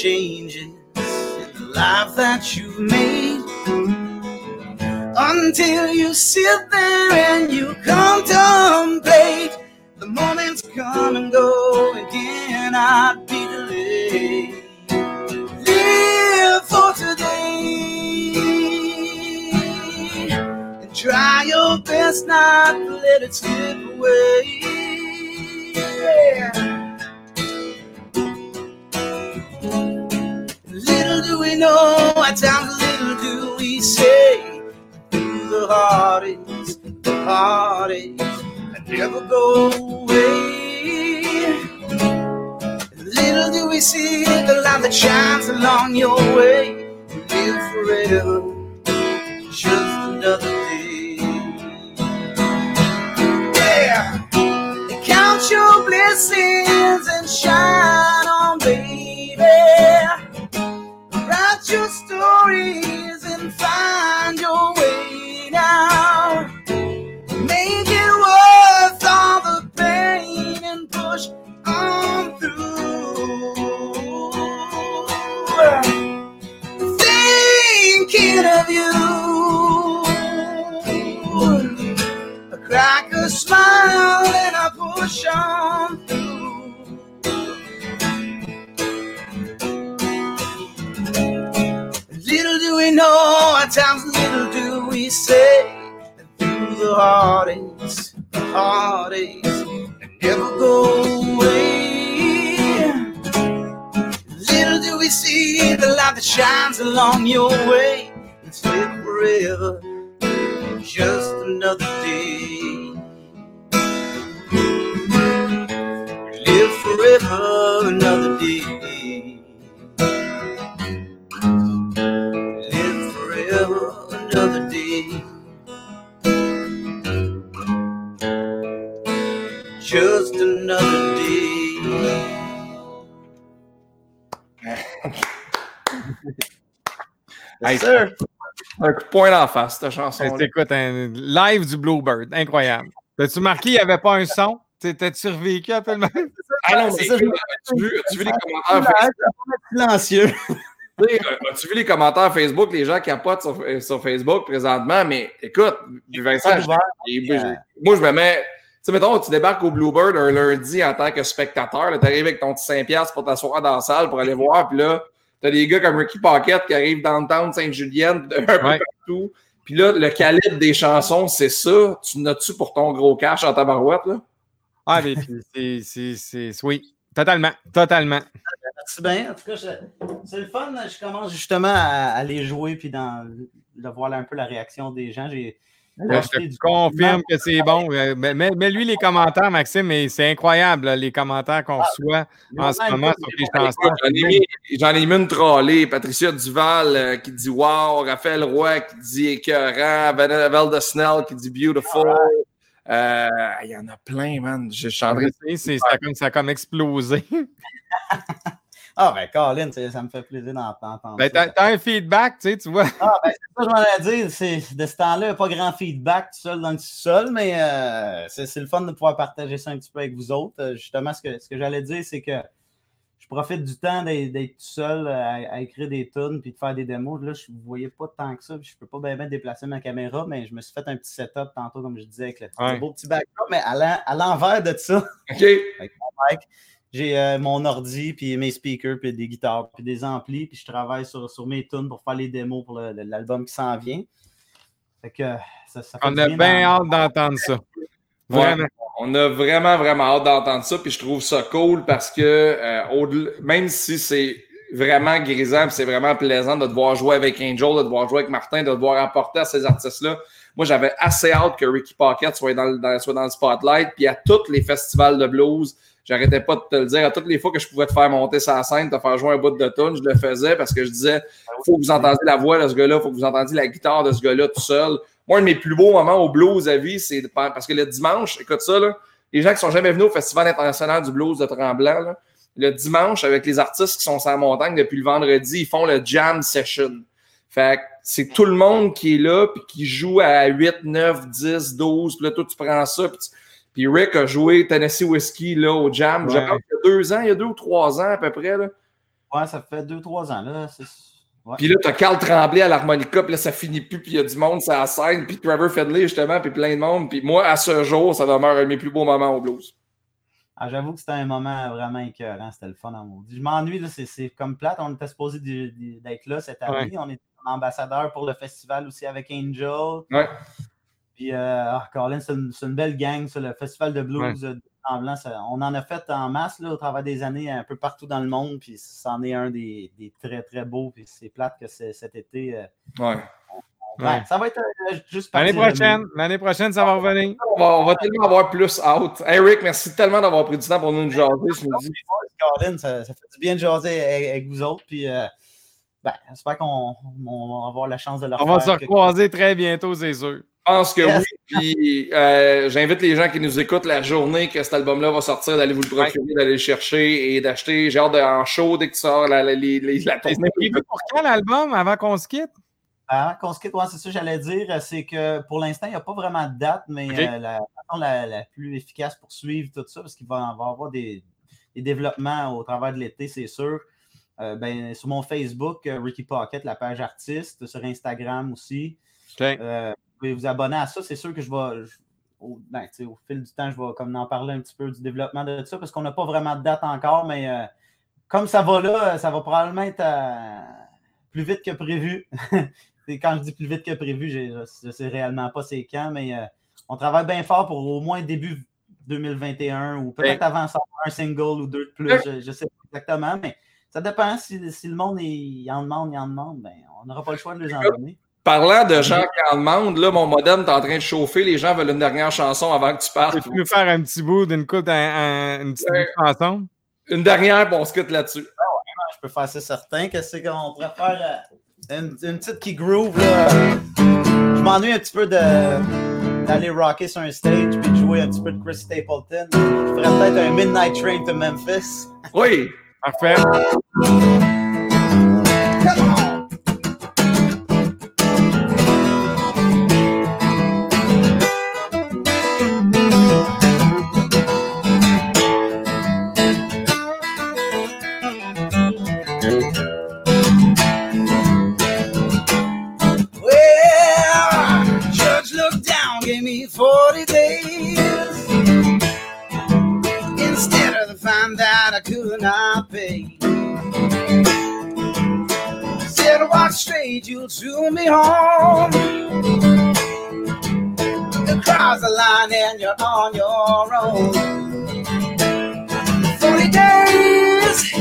changes in the life that you've made. Until you sit there and you contemplate. The moments come and go and cannot be delayed. Live for today and try your best not to let it slip away. Yeah. Know, at times little do we say, through the heartaches, the heartaches, that never go away. Little do we see the light that shines along your way, live forever, just another day. Yeah, Count your blessings and shine times little do we say that through the heartaches, the heartaches that never go away. Little do we see the light that shines along your way. It's live forever, just another day. Live forever, another day. Another day. Hey, Sir. Un coup de poing en face, cette chanson. Hey, Écoute, un live du Bluebird, incroyable. T'as-tu marqué, il n'y avait pas un son? T'as-tu survécu à tellement? Ah non, C'est mais ça, je- as-tu vu, les commentaires Facebook? Silencieux. Tu sais, euh, As-tu vu les commentaires Facebook? Les gens capotent sur, euh, sur Facebook présentement, mais écoute, Vincent, moi je me mets. Tu sais, mettons, tu débarques au Bluebird un lundi en tant que spectateur, tu arrives avec ton petit 5$ pour t'asseoir dans la salle pour aller voir, puis là, t'as des gars comme Ricky Pocket qui arrivent dans le town Sainte-Julienne, un peu Ouais. partout. Puis là, le calibre des chansons, c'est ça. Tu notes-tu pour ton gros cash en tabarouette, là? Ah, mais c'est- c'est. c'est- Oui, totalement, totalement. Merci bien. En tout cas, c'est le fun. Je commence justement à, à les jouer puis dans, de voir un peu la réaction des gens. J'ai Je te confirme que c'est bon. Euh, Mais, mais- mais lui, les commentaires, Maxime, mais c'est incroyable, là, les commentaires qu'on reçoit en ce moment sur les chansons. J'en ai, mis, une trollée. Patricia Duval euh, qui dit Wow, Raphaël Roy qui dit écœurant, Val de Snell qui dit Beautiful. Euh, Il y en a plein, man. Je c'est- Ça ça a comme explosé. Ah, ben, Colin, ça me fait plaisir d'en- d'entendre. Ben, t'as, un feedback, tu sais, tu vois. Ah, ben, c'est ça que je m'en dire. C'est, de ce temps-là, il n'y a pas grand feedback tout seul dans le sol, mais euh, c'est, le fun de pouvoir partager ça un petit peu avec vous autres. Euh, justement, ce que, ce que j'allais dire, c'est que je profite du temps d'être, tout seul euh, à, à écrire des tunes puis de faire des démos. Là, je ne voyais pas tant que ça. puis Je ne peux pas bien, bien déplacer ma caméra, mais je me suis fait un petit setup tantôt, comme je disais, avec le, Ouais. beau petit backdrop, mais à, l'en- à l'envers de ça. OK. J'ai euh, mon ordi, puis mes speakers, puis des guitares, puis des amplis, puis je travaille sur, sur mes tunes pour faire les démos pour l'album qui s'en vient. Fait que ça, ça fait On a bien hâte d'entendre ça. Ouais. On a vraiment, vraiment hâte d'entendre ça. Puis je trouve ça cool parce que euh, même si c'est vraiment grisant puis c'est vraiment plaisant de devoir jouer avec Angel, de devoir jouer avec Martin, de devoir apporter à ces artistes-là, moi j'avais assez hâte que Ricky Pocket soit dans, le- dans- soit dans le spotlight. Puis à tous les festivals de blues, j'arrêtais pas de te le dire. À toutes les fois que je pouvais te faire monter sa scène, te faire jouer un bout de tune, je le faisais parce que je disais faut que vous entendiez la voix de ce gars-là, faut que vous entendiez la guitare de ce gars-là tout seul. Moi, un de mes plus beaux moments au blues à vie, c'est de- parce que le dimanche, écoute ça, là, les gens qui sont jamais venus au Festival international du blues de Tremblant, là, le dimanche, avec les artistes qui sont sur la montagne depuis le vendredi, ils font le jam session. Fait que c'est tout le monde qui est là, puis qui joue à 8, 9, 10, 12, puis là, toi, tu prends ça, puis, tu- puis Rick a joué Tennessee Whiskey là, au jam, je Ouais. pense qu'il y a deux ans, il y a deux ou trois ans à peu près, là. Ouais, ça fait deux, trois ans. Là. Ouais. Puis là, t'as Carl Tremblay à l'harmonica, puis là, ça finit plus, puis il y a du monde la scène, puis Trevor Fedley, justement, puis plein de monde. Puis moi, à ce jour, ça demeure un de mes plus beaux moments au blues. Ah, J'avoue que c'était un moment vraiment écœurant. C'était le fun en maudit. Je m'ennuie, c'est, comme plate. On était supposé d'être là cette année. On est ambassadeur pour le festival aussi avec Angel. Ouais. Puis, euh, ah, Colin, c'est une, belle gang, ça, le festival de blues euh, de Tremblant. ça- on en a fait en masse là, au travers des années, un peu partout dans le monde. Puis, c'en est un des, des très, très beaux. Puis, c'est plate que cet été. euh, Ouais. on- Ouais. ouais, ça va être euh, juste L'année de- prochaine, l'année prochaine, ça va revenir. On va, on va tellement avoir plus out. Hey Rick, merci tellement d'avoir pris du temps pour nous jaser ce midi. Colin, ça, ça fait du bien de jaser avec, avec vous autres. Puis, euh, ben, j'espère qu'on on va avoir la chance de le On va se recroiser très bientôt, c'est sûr. Je pense que Yes. oui. Puis euh, j'invite les gens qui nous écoutent la journée que cet album-là va sortir, d'aller vous le procurer, d'aller le chercher et d'acheter. J'ai hâte de, en show dès que tu sors la, la, la tournée. Pour quand l'album avant qu'on se quitte? Avant qu'on se quitte, ouais, c'est ça que j'allais dire. C'est que pour l'instant, il n'y a pas vraiment de date, mais euh, la façon la, la plus efficace pour suivre tout ça, parce qu'il va, va y avoir des, des développements au travers de l'été, c'est sûr. Euh, ben, sur mon Facebook, Ricky Pocket, la page artiste, sur Instagram aussi. Euh, vous pouvez vous abonner à ça. C'est sûr que je vais. je- au, ben, au fil du temps, je vais comme en parler un petit peu du développement de ça, parce qu'on n'a pas vraiment de date encore, mais euh, comme ça va là, ça va probablement être à- plus vite que prévu. Et quand je dis plus vite que prévu, je ne sais réellement pas c'est quand, mais euh, on travaille bien fort pour au moins début 2021 ou peut-être avant ça, un single ou deux de plus. Je ne sais pas exactement, mais ça dépend. Si, le monde il en demande, il en demande, ben, on n'aura pas le choix de les en donner. Parlant de gens qui en demandent, là, mon modem est en train de chauffer. Les gens veulent une dernière chanson avant que tu partes. Tu peux faire un petit bout d'une coupe, une petite chanson? Une dernière, bon, on se quitte là-dessus. Ah je peux faire ça certain. Qu'est-ce qu'on pourrait faire? Une, petite qui groove, là? Je m'ennuie un petit peu d'aller rocker sur un stage puis de jouer un petit peu de Chris Stapleton. Je ferais peut-être un Midnight Train to Memphis. Oui, parfait. And you're on your own. Forty days,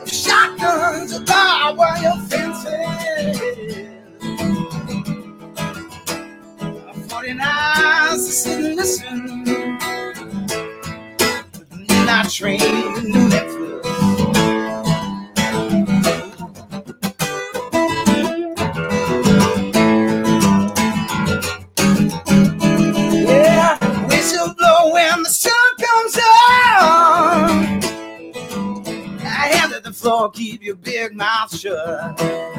of shotguns are barbed wire fences. Forty nights to sit and listen. Not trained, keep your big mouth shut.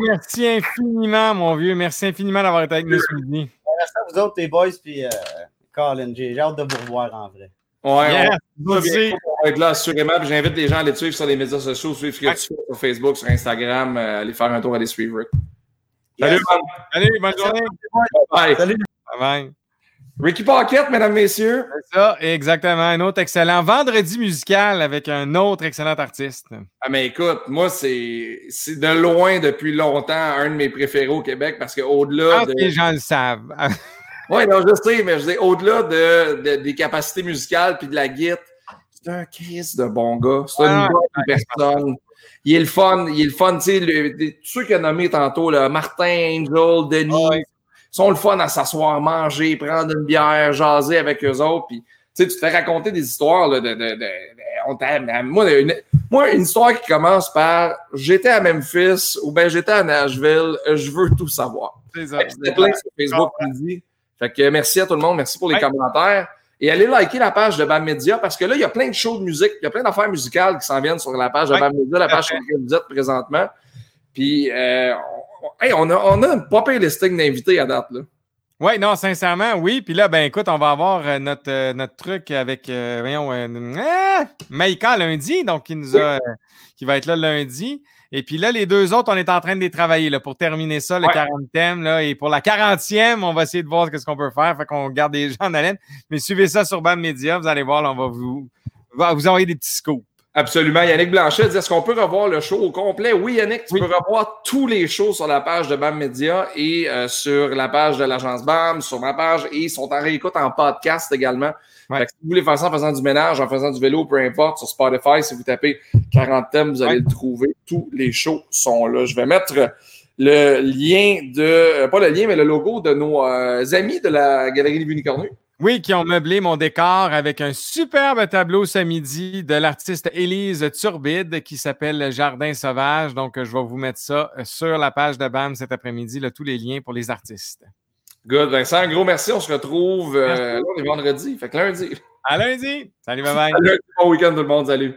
Merci infiniment, mon vieux. Merci infiniment d'avoir été avec nous ce midi. Merci à vous autres, les boys, puis euh, Colin. J'ai hâte de vous revoir en vrai. Ouais, on, va être là assurément. J'invite les gens à aller te suivre sur les médias sociaux, suivre ce que tu fais sur Facebook, sur Instagram, euh, aller faire un tour, aller suivre. Salut, Salut, bonne journée. Bye. Salut. Bye bye. Ricky Pocket, mesdames, messieurs. C'est ça, exactement. Un autre excellent vendredi musical avec un autre excellent artiste. Ah, mais écoute, moi, c'est de loin depuis longtemps un de mes préférés au Québec parce qu'au-delà. de... les gens le savent. oui, non, je sais, mais je dis, au-delà de, des capacités musicales puis de la guitare, c'est un Chris de bon gars. C'est une ah, bonne personne. Il est le fun, il est le fun, tu sais, tous ceux qu'il a nommés tantôt, là, Martin, Angel, Denis, sont le fun à s'asseoir, manger, prendre une bière, jaser avec eux autres. Puis, tu te fais raconter des histoires de, de, de, on moi, une, moi, une histoire qui commence par j'étais à Memphis ou bien j'étais à Nashville, je veux tout savoir. C'est ça. plein sur Facebook dit. Fait que merci à tout le monde, merci pour les commentaires. Et allez liker la page de BAM Media parce que là, il y a plein de shows de musique, il y a plein d'affaires musicales qui s'en viennent sur la page de BAM Media, la page sur laquelle vous êtes présentement. Puis, euh, on a, on a une pas listing d'invités à date. Là. Oui, non, sincèrement, oui. Puis là, ben écoute, on va avoir euh, notre, euh, notre truc avec, voyons, ah, Maïka lundi, donc qui nous a, qui va être là lundi. Et puis là, les deux autres, on est en train de les travailler là, pour terminer ça, le Ouais. 40e. Là, et pour la 40e, on va essayer de voir ce qu'on peut faire. Fait qu'on garde les gens en haleine. Mais suivez ça sur BAM Media. Vous allez voir, là, on va vous, va vous envoyer des petits scoops. Absolument. Yannick Blanchet dit est-ce qu'on peut revoir le show au complet? Oui, Yannick, tu Oui. peux revoir tous les shows sur la page de BAM Media et euh, sur la page de l'agence BAM, sur ma page, et ils sont en réécoute en podcast également. Ouais. Fait que si vous voulez faire ça en faisant du ménage, en faisant du vélo, peu importe, sur Spotify, si vous tapez 40 thèmes, vous allez Ouais. le trouver. Tous les shows sont là. Je vais mettre le lien de, euh, pas le lien, mais le logo de nos euh, amis de la Galerie des Unicornus. Oui, qui ont meublé mon décor avec un superbe tableau ce midi de l'artiste Élise Turbide qui s'appelle Jardin Sauvage. Donc, je vais vous mettre ça euh, sur la page de BAM cet après-midi, tous les liens pour les artistes. Good, Vincent, un gros merci. On se retrouve euh, vendredi, fait que lundi. À lundi! Salut, bye bye! Salut, bon week-end tout le monde, salut.